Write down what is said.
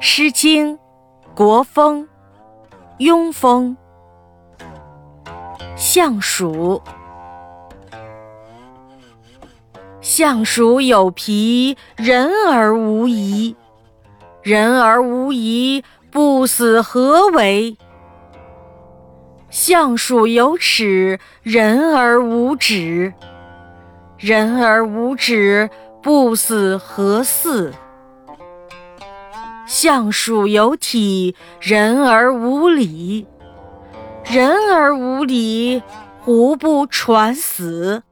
诗经·国风·庸风。相鼠，相鼠有皮，人而无仪。人而无仪，不死何为？相鼠有齿，人而无止。人而无止，不死何似？相鼠有体，人而无礼。人而无礼，胡不传死？